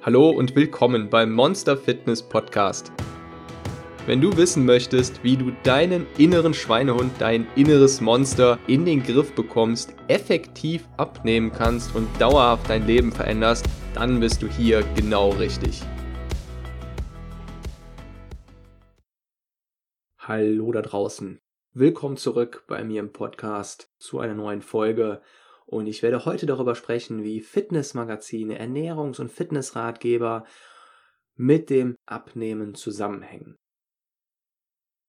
Hallo und willkommen beim Monster Fitness Podcast. Wenn du wissen möchtest, wie du deinen inneren Schweinehund, dein inneres Monster in den Griff bekommst, effektiv abnehmen kannst und dauerhaft dein Leben veränderst, dann bist du hier genau richtig. Hallo da draußen. Willkommen zurück bei mir im Podcast zu einer neuen Folge. Und ich werde heute darüber sprechen, wie Fitnessmagazine, Ernährungs- und Fitnessratgeber mit dem Abnehmen zusammenhängen.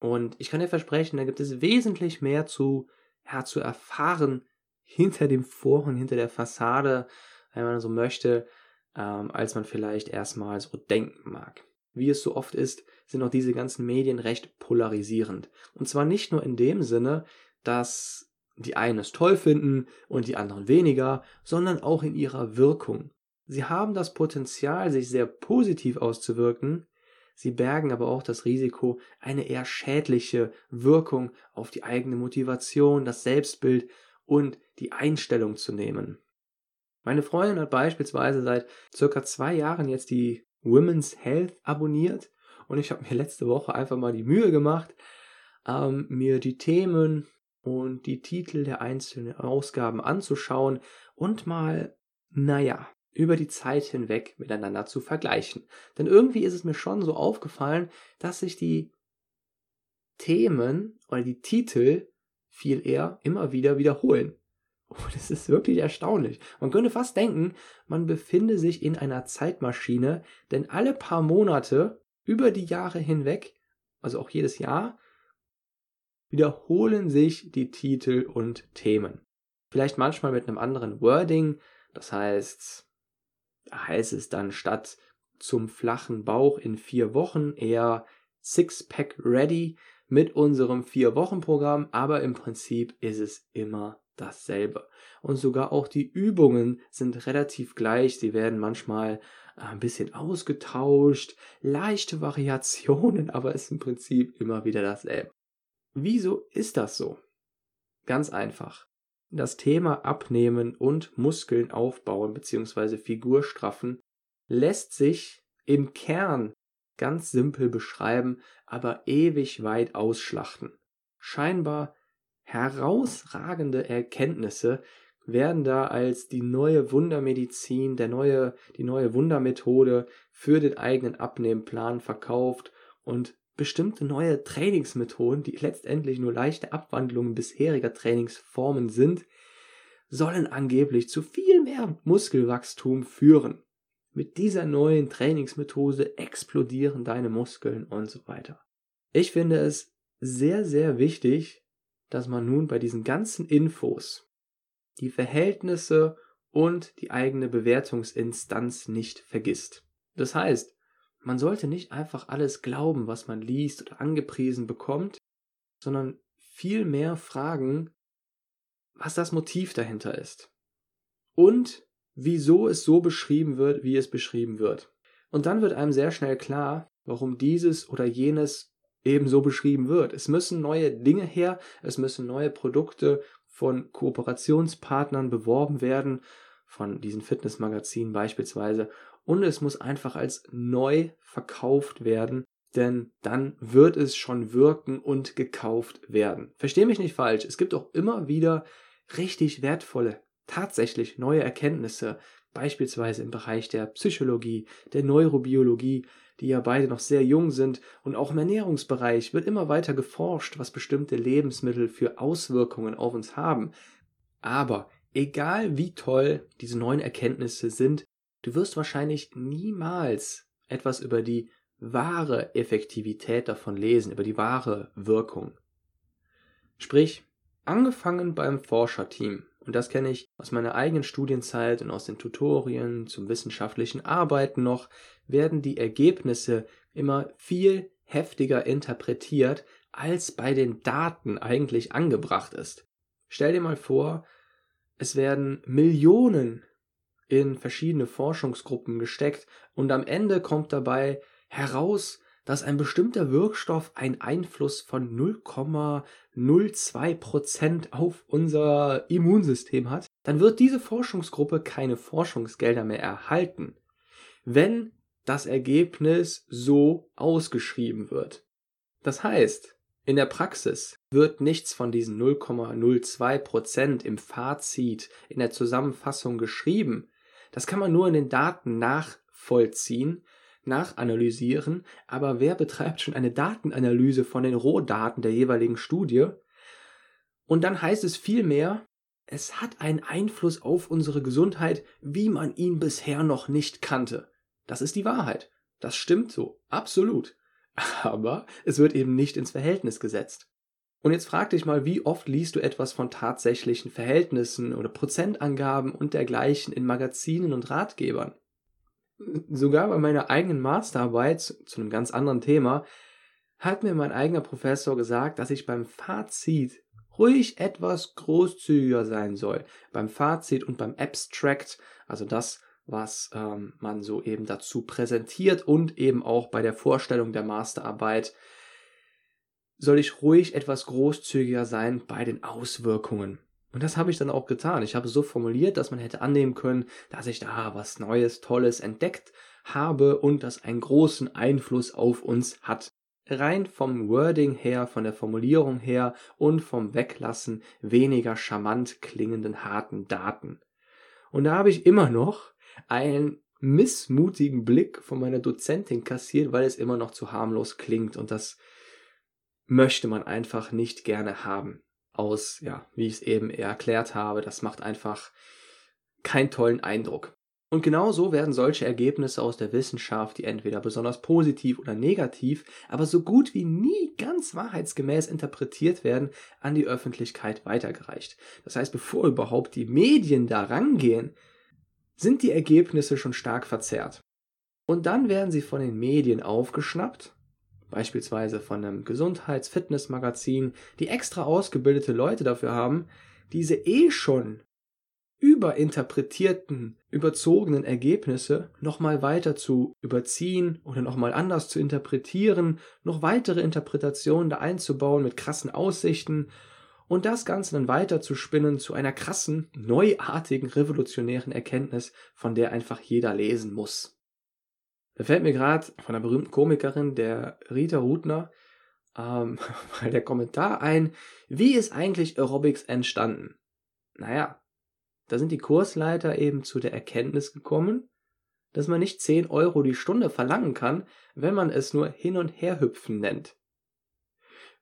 Und ich kann dir versprechen, da gibt es wesentlich mehr zu, ja, zu erfahren hinter dem Vorhang, hinter der Fassade, wenn man so möchte, ähm, als man vielleicht erstmal so denken mag. Wie es so oft ist, sind auch diese ganzen Medien recht polarisierend. Und zwar nicht nur in dem Sinne, dass die einen es toll finden und die anderen weniger, sondern auch in ihrer Wirkung. Sie haben das Potenzial, sich sehr positiv auszuwirken, sie bergen aber auch das Risiko, eine eher schädliche Wirkung auf die eigene Motivation, das Selbstbild und die Einstellung zu nehmen. Meine Freundin hat beispielsweise seit circa zwei Jahren jetzt die Women's Health abonniert und ich habe mir letzte Woche einfach mal die Mühe gemacht, ähm, mir die Themen und die Titel der einzelnen Ausgaben anzuschauen und mal, naja, über die Zeit hinweg miteinander zu vergleichen. Denn irgendwie ist es mir schon so aufgefallen, dass sich die Themen oder die Titel viel eher immer wieder wiederholen. Und es ist wirklich erstaunlich. Man könnte fast denken, man befinde sich in einer Zeitmaschine, denn alle paar Monate über die Jahre hinweg, also auch jedes Jahr, wiederholen sich die Titel und Themen. Vielleicht manchmal mit einem anderen Wording, das heißt, da heißt es dann statt zum flachen Bauch in vier Wochen eher Sixpack Ready mit unserem Vier-Wochen-Programm, aber im Prinzip ist es immer dasselbe. Und sogar auch die Übungen sind relativ gleich. Sie werden manchmal ein bisschen ausgetauscht, leichte Variationen, aber es ist im Prinzip immer wieder dasselbe. Wieso ist das so? Ganz einfach. Das Thema Abnehmen und Muskeln aufbauen bzw. Figur straffen lässt sich im Kern ganz simpel beschreiben, aber ewig weit ausschlachten. Scheinbar herausragende Erkenntnisse werden da als die neue Wundermedizin, der neue, die neue Wundermethode für den eigenen Abnehmplan verkauft und bestimmte neue Trainingsmethoden, die letztendlich nur leichte Abwandlungen bisheriger Trainingsformen sind, sollen angeblich zu viel mehr Muskelwachstum führen. Mit dieser neuen Trainingsmethode explodieren deine Muskeln und so weiter. Ich finde es sehr, sehr wichtig, dass man nun bei diesen ganzen Infos die Verhältnisse und die eigene Bewertungsinstanz nicht vergisst. Das heißt, man sollte nicht einfach alles glauben, was man liest oder angepriesen bekommt, sondern vielmehr fragen, was das Motiv dahinter ist. Und wieso es so beschrieben wird, wie es beschrieben wird. Und dann wird einem sehr schnell klar, warum dieses oder jenes ebenso beschrieben wird. Es müssen neue Dinge her, es müssen neue Produkte von Kooperationspartnern beworben werden, von diesen Fitnessmagazinen beispielsweise, und es muss einfach als neu verkauft werden, denn dann wird es schon wirken und gekauft werden. Versteh mich nicht falsch, es gibt auch immer wieder richtig wertvolle, tatsächlich neue Erkenntnisse, beispielsweise im Bereich der Psychologie, der Neurobiologie, die ja beide noch sehr jung sind, und auch im Ernährungsbereich wird immer weiter geforscht, was bestimmte Lebensmittel für Auswirkungen auf uns haben. Aber egal wie toll diese neuen Erkenntnisse sind, Du wirst wahrscheinlich niemals etwas über die wahre Effektivität davon lesen, über die wahre Wirkung. Sprich, angefangen beim Forscherteam, und das kenne ich aus meiner eigenen Studienzeit und aus den Tutorien zum wissenschaftlichen Arbeiten noch, werden die Ergebnisse immer viel heftiger interpretiert, als bei den Daten eigentlich angebracht ist. Stell dir mal vor, es werden Millionen in verschiedene Forschungsgruppen gesteckt und am Ende kommt dabei heraus, dass ein bestimmter Wirkstoff einen Einfluss von 0,02 Prozent auf unser Immunsystem hat, dann wird diese Forschungsgruppe keine Forschungsgelder mehr erhalten. wenn das Ergebnis so ausgeschrieben wird. Das heißt, in der Praxis wird nichts von diesen 0,02% im Fazit, in der Zusammenfassung geschrieben. Das kann man nur in den Daten nachvollziehen, nachanalysieren, aber wer betreibt schon eine Datenanalyse von den Rohdaten der jeweiligen Studie? Und dann heißt es vielmehr, es hat einen Einfluss auf unsere Gesundheit, wie man ihn bisher noch nicht kannte. Das ist die Wahrheit. Das stimmt so, absolut. Aber es wird eben nicht ins Verhältnis gesetzt. Und jetzt frag dich mal, wie oft liest du etwas von tatsächlichen Verhältnissen oder Prozentangaben und dergleichen in Magazinen und Ratgebern? Sogar bei meiner eigenen Masterarbeit zu einem ganz anderen Thema hat mir mein eigener Professor gesagt, dass ich beim Fazit ruhig etwas großzügiger sein soll. Beim Fazit und beim Abstract, also das, was ähm, man so eben dazu präsentiert und eben auch bei der Vorstellung der Masterarbeit, soll ich ruhig etwas großzügiger sein bei den Auswirkungen. Und das habe ich dann auch getan. Ich habe so formuliert, dass man hätte annehmen können, dass ich da was Neues, Tolles entdeckt habe und das einen großen Einfluss auf uns hat. Rein vom Wording her, von der Formulierung her und vom Weglassen weniger charmant klingenden harten Daten. Und da habe ich immer noch einen missmutigen Blick von meiner Dozentin kassiert, weil es immer noch zu harmlos klingt und das möchte man einfach nicht gerne haben. Aus, ja, wie ich es eben erklärt habe, das macht einfach keinen tollen Eindruck. Und genau so werden solche Ergebnisse aus der Wissenschaft, die entweder besonders positiv oder negativ, aber so gut wie nie ganz wahrheitsgemäß interpretiert werden, an die Öffentlichkeit weitergereicht. Das heißt, bevor überhaupt die Medien da rangehen, sind die Ergebnisse schon stark verzerrt. Und dann werden sie von den Medien aufgeschnappt, beispielsweise von einem Gesundheits-Fitness-Magazin, die extra ausgebildete Leute dafür haben, diese eh schon überinterpretierten, überzogenen Ergebnisse nochmal weiter zu überziehen oder nochmal anders zu interpretieren, noch weitere Interpretationen da einzubauen mit krassen Aussichten und das Ganze dann weiter zu spinnen zu einer krassen, neuartigen, revolutionären Erkenntnis, von der einfach jeder lesen muss. Da fällt mir gerade von einer berühmten Komikerin, der Rita Rudner, ähm, der Kommentar ein, wie ist eigentlich Aerobics entstanden? Naja, da sind die Kursleiter eben zu der Erkenntnis gekommen, dass man nicht 10 Euro die Stunde verlangen kann, wenn man es nur hin und her hüpfen nennt.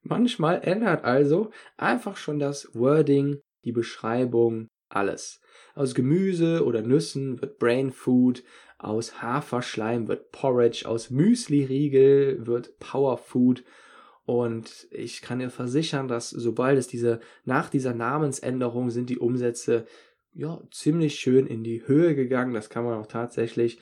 Manchmal ändert also einfach schon das Wording, die Beschreibung, alles. Aus Gemüse oder Nüssen wird Brain Food, aus Haferschleim wird Porridge, aus Müsli-Riegel wird Power Food. Und ich kann dir versichern, dass sobald es diese, nach dieser Namensänderung sind die Umsätze ja ziemlich schön in die Höhe gegangen. Das kann man auch tatsächlich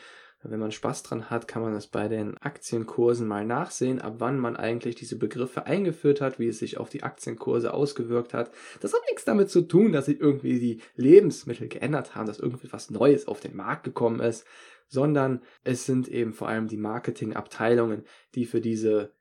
wenn man Spaß dran hat, kann man das bei den Aktienkursen mal nachsehen, ab wann man eigentlich diese Begriffe eingeführt hat, wie es sich auf die Aktienkurse ausgewirkt hat. Das hat nichts damit zu tun, dass sich irgendwie die Lebensmittel geändert haben, dass irgendwie was Neues auf den Markt gekommen ist, sondern es sind eben vor allem die Marketingabteilungen, die für diese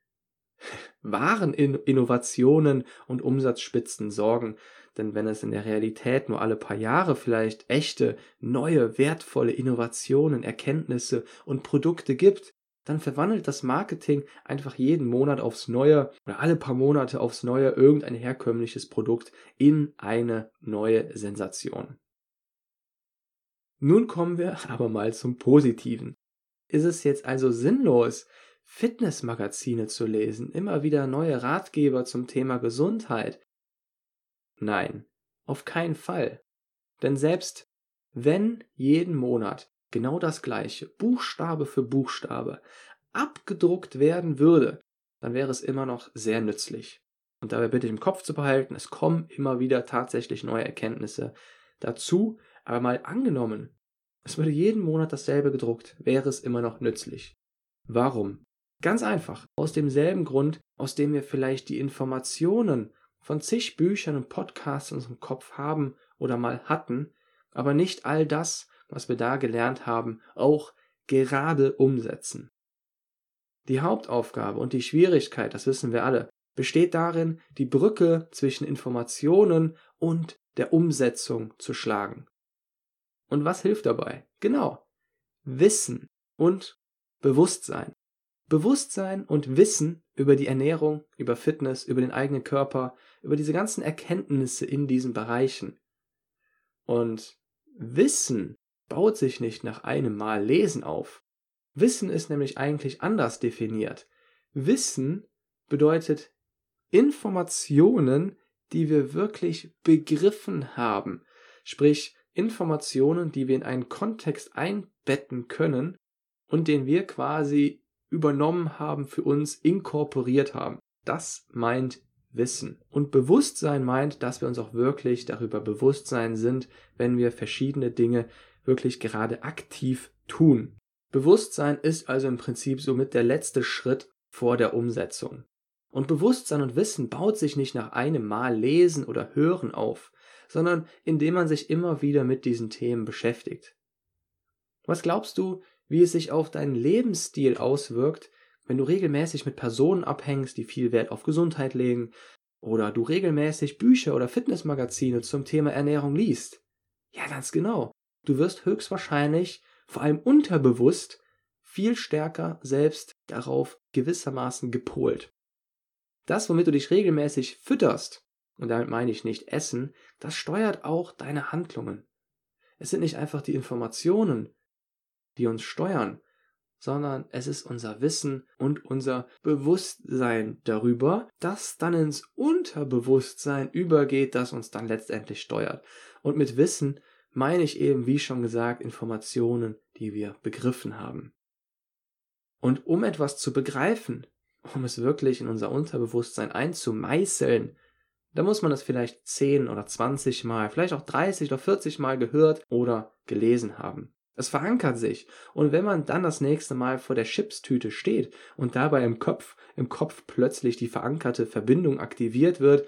wahren Innovationen und Umsatzspitzen sorgen. Denn wenn es in der Realität nur alle paar Jahre vielleicht echte, neue, wertvolle Innovationen, Erkenntnisse und Produkte gibt, dann verwandelt das Marketing einfach jeden Monat aufs Neue oder alle paar Monate aufs Neue irgendein herkömmliches Produkt in eine neue Sensation. Nun kommen wir aber mal zum Positiven. Ist es jetzt also sinnlos, Fitnessmagazine zu lesen, immer wieder neue Ratgeber zum Thema Gesundheit, Nein, auf keinen Fall. Denn selbst wenn jeden Monat genau das gleiche, Buchstabe für Buchstabe, abgedruckt werden würde, dann wäre es immer noch sehr nützlich. Und dabei bitte im Kopf zu behalten, es kommen immer wieder tatsächlich neue Erkenntnisse dazu, aber mal angenommen, es würde jeden Monat dasselbe gedruckt, wäre es immer noch nützlich. Warum? Ganz einfach, aus demselben Grund, aus dem wir vielleicht die Informationen von zig Büchern und Podcasts in unserem Kopf haben oder mal hatten, aber nicht all das, was wir da gelernt haben, auch gerade umsetzen. Die Hauptaufgabe und die Schwierigkeit, das wissen wir alle, besteht darin, die Brücke zwischen Informationen und der Umsetzung zu schlagen. Und was hilft dabei? Genau. Wissen. und Bewusstsein. Bewusstsein und Wissen über die Ernährung, über Fitness, über den eigenen Körper, über diese ganzen Erkenntnisse in diesen Bereichen. Und Wissen baut sich nicht nach einem Mal Lesen auf. Wissen ist nämlich eigentlich anders definiert. Wissen bedeutet Informationen, die wir wirklich begriffen haben. Sprich, Informationen, die wir in einen Kontext einbetten können und den wir quasi übernommen haben, für uns inkorporiert haben. Das meint Wissen. Und Bewusstsein meint, dass wir uns auch wirklich darüber bewusst sein sind, wenn wir verschiedene Dinge wirklich gerade aktiv tun. Bewusstsein ist also im Prinzip somit der letzte Schritt vor der Umsetzung. Und Bewusstsein und Wissen baut sich nicht nach einem Mal Lesen oder Hören auf, sondern indem man sich immer wieder mit diesen Themen beschäftigt. Was glaubst du, wie es sich auf deinen Lebensstil auswirkt, wenn du regelmäßig mit Personen abhängst, die viel Wert auf Gesundheit legen, oder du regelmäßig Bücher oder Fitnessmagazine zum Thema Ernährung liest? Ja, ganz genau. Du wirst höchstwahrscheinlich, vor allem unterbewusst, viel stärker selbst darauf gewissermaßen gepolt. Das, womit du dich regelmäßig fütterst, und damit meine ich nicht Essen, das steuert auch deine Handlungen. Es sind nicht einfach die Informationen, die uns steuern, sondern es ist unser Wissen und unser Bewusstsein darüber, das dann ins Unterbewusstsein übergeht, das uns dann letztendlich steuert. Und mit Wissen meine ich eben, wie schon gesagt, Informationen, die wir begriffen haben. Und um etwas zu begreifen, um es wirklich in unser Unterbewusstsein einzumeißeln, da muss man es vielleicht 10 oder 20 Mal, vielleicht auch 30 oder 40 Mal gehört oder gelesen haben. Es verankert sich. Und wenn man dann das nächste Mal vor der Chipstüte steht und dabei im Kopf, im Kopf plötzlich die verankerte Verbindung aktiviert wird,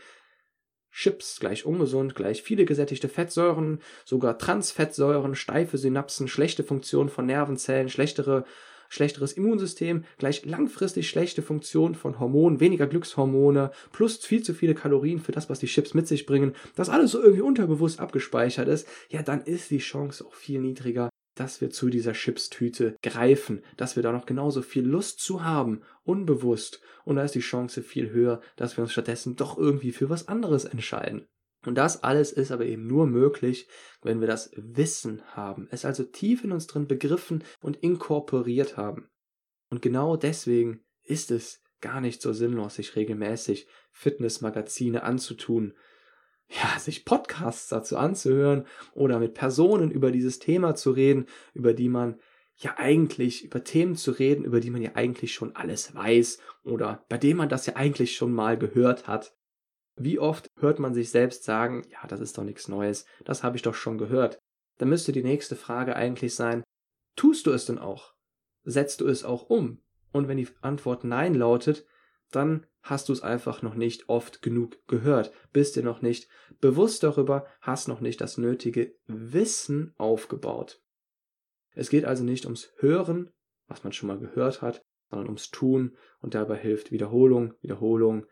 Chips gleich ungesund, gleich viele gesättigte Fettsäuren, sogar Transfettsäuren, steife Synapsen, schlechte Funktion von Nervenzellen, schlechtere schlechteres Immunsystem, gleich langfristig schlechte Funktion von Hormonen, weniger Glückshormone, plus viel zu viele Kalorien für das, was die Chips mit sich bringen, das alles so irgendwie unterbewusst abgespeichert ist, ja, dann ist die Chance auch viel niedriger, dass wir zu dieser Chipstüte greifen, dass wir da noch genauso viel Lust zu haben, unbewusst, und da ist die Chance viel höher, dass wir uns stattdessen doch irgendwie für was anderes entscheiden. Und das alles ist aber eben nur möglich, wenn wir das Wissen haben, es also tief in uns drin begriffen und inkorporiert haben. Und genau deswegen ist es gar nicht so sinnlos, sich regelmäßig Fitnessmagazine anzutun, ja, sich Podcasts dazu anzuhören oder mit Personen über dieses Thema zu reden, über die man ja eigentlich, über Themen zu reden, über die man ja eigentlich schon alles weiß oder bei denen man das ja eigentlich schon mal gehört hat. Wie oft hört man sich selbst sagen, ja, das ist doch nichts Neues, das habe ich doch schon gehört. Dann müsste die nächste Frage eigentlich sein, tust du es denn auch? Setzt du es auch um? Und wenn die Antwort Nein lautet, dann hast du es einfach noch nicht oft genug gehört, bist dir noch nicht bewusst darüber, hast noch nicht das nötige Wissen aufgebaut. Es geht also nicht ums Hören, was man schon mal gehört hat, sondern ums Tun und dabei hilft Wiederholung, Wiederholung,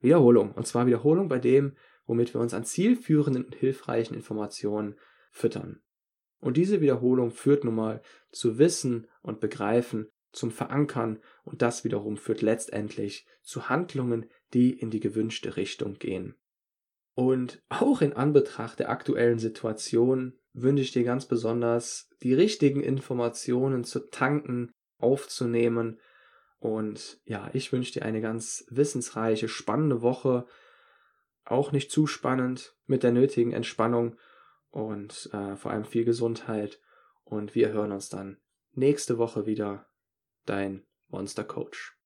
Wiederholung. Und zwar Wiederholung bei dem, womit wir uns an zielführenden und hilfreichen Informationen füttern. Und diese Wiederholung führt nun mal zu Wissen und Begreifen, zum Verankern und das wiederum führt letztendlich zu Handlungen, die in die gewünschte Richtung gehen. Und auch in Anbetracht der aktuellen Situation wünsche ich dir ganz besonders, die richtigen Informationen zu tanken, aufzunehmen und ja, ich wünsche dir eine ganz wissensreiche, spannende Woche. Auch nicht zu spannend, mit der nötigen Entspannung und äh, vor allem viel Gesundheit. Und wir hören uns dann nächste Woche wieder. Dein Monster Coach.